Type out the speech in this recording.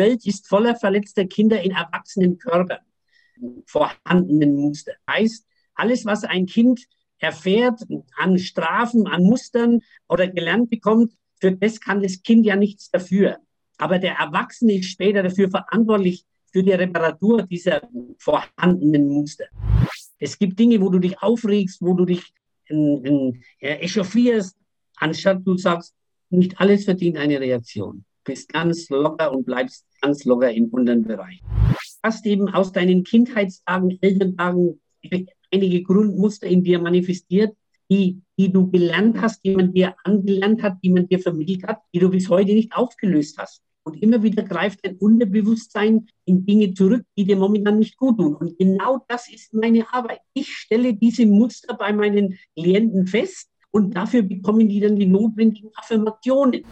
Welt ist voller verletzter Kinder in erwachsenen Körpern, vorhandenen Muster. Heißt, alles, was ein Kind erfährt an Strafen, an Mustern oder gelernt bekommt, für das kann das Kind ja nichts dafür. Aber der Erwachsene ist später dafür verantwortlich für die Reparatur dieser vorhandenen Muster. Es gibt Dinge, wo du dich aufregst, wo du dich äh, äh, echauffierst, anstatt du sagst, nicht alles verdient eine Reaktion. Bist ganz locker und bleibst ganz locker im unteren Bereich. Du hast eben aus deinen Kindheitstagen, Elterntagen einige Grundmuster in dir manifestiert, die, die du gelernt hast, die man dir angelernt hat, die man dir vermittelt hat, die du bis heute nicht aufgelöst hast. Und immer wieder greift dein Unterbewusstsein in Dinge zurück, die dir momentan nicht gut tun. Und genau das ist meine Arbeit. Ich stelle diese Muster bei meinen Klienten fest und dafür bekommen die dann die notwendigen Affirmationen.